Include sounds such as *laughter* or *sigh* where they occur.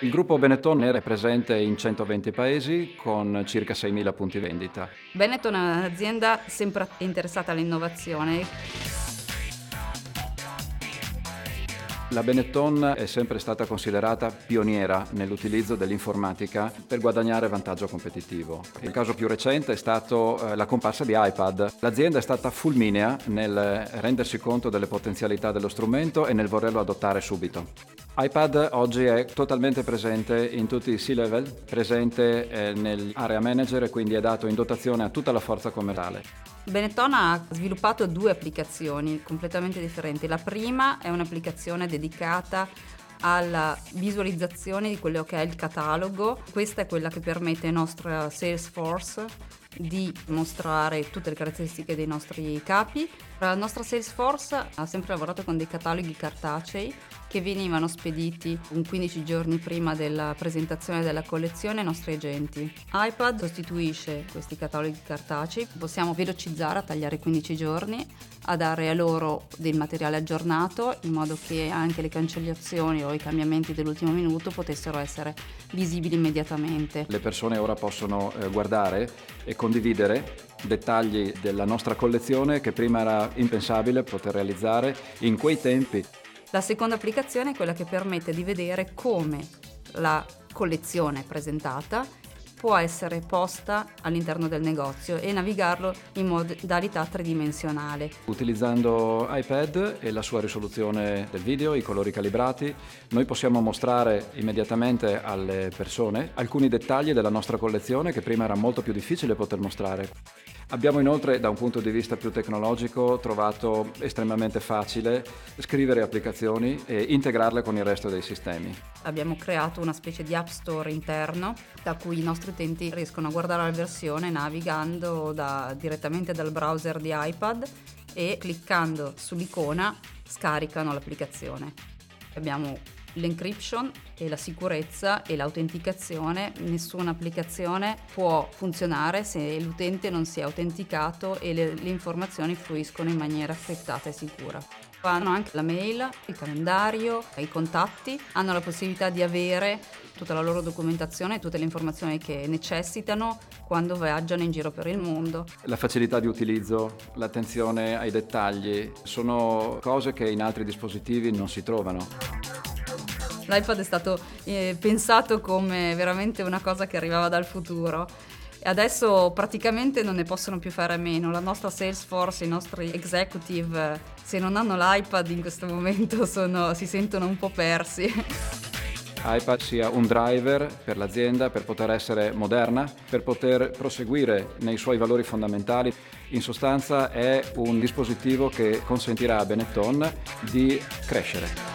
Il gruppo Benetton è presente in 120 paesi con circa 6.000 punti vendita. Benetton è un'azienda sempre interessata all'innovazione. La Benetton è sempre stata considerata pioniera nell'utilizzo dell'informatica per guadagnare vantaggio competitivo. Il caso più recente è stato eh, la comparsa di iPad. L'azienda è stata fulminea nel rendersi conto delle potenzialità dello strumento e nel volerlo adottare subito. iPad oggi è totalmente presente in tutti i C-level, presente eh, nell'area manager e quindi è dato in dotazione a tutta la forza commerciale. Benetton ha sviluppato due applicazioni completamente differenti. La prima è un'applicazione dedicata alla visualizzazione di quello che è il catalogo. Questa è quella che permette ai nostri Salesforce di mostrare tutte le caratteristiche dei nostri capi. La nostra Salesforce ha sempre lavorato con dei cataloghi cartacei che venivano spediti un 15 giorni prima della presentazione della collezione ai nostri agenti. iPad sostituisce questi cataloghi cartacei, possiamo velocizzare a tagliare 15 giorni, a dare a loro del materiale aggiornato in modo che anche le cancellazioni o i cambiamenti dell'ultimo minuto potessero essere visibili immediatamente. Le persone ora possono eh, guardare e condividere dettagli della nostra collezione che prima era impensabile poter realizzare in quei tempi. La seconda applicazione è quella che permette di vedere come la collezione presentata può essere posta all'interno del negozio e navigarlo in modalità tridimensionale. Utilizzando iPad e la sua risoluzione del video, i colori calibrati, noi possiamo mostrare immediatamente alle persone alcuni dettagli della nostra collezione che prima era molto più difficile poter mostrare. Abbiamo inoltre, da un punto di vista più tecnologico, trovato estremamente facile scrivere applicazioni e integrarle con il resto dei sistemi. Abbiamo creato una specie di app store interno da cui i nostri utenti riescono a guardare la versione navigando da, direttamente dal browser di iPad e cliccando sull'icona scaricano l'applicazione. Abbiamo l'encryption e la sicurezza e l'autenticazione, nessuna applicazione può funzionare se l'utente non si è autenticato e le, le informazioni fruiscono in maniera criptata e sicura. Hanno anche la mail, il calendario, i contatti, hanno la possibilità di avere tutta la loro documentazione e tutte le informazioni che necessitano quando viaggiano in giro per il mondo. La facilità di utilizzo, l'attenzione ai dettagli sono cose che in altri dispositivi non si trovano. L'iPad è stato eh, pensato come veramente una cosa che arrivava dal futuro. Adesso praticamente non ne possono più fare a meno. La nostra Salesforce, i nostri executive, se non hanno l'iPad in questo momento *laughs* sono, si sentono un po' persi. iPad sia un driver per l'azienda per poter essere moderna, per poter proseguire nei suoi valori fondamentali. In sostanza è un dispositivo che consentirà a Benetton di crescere.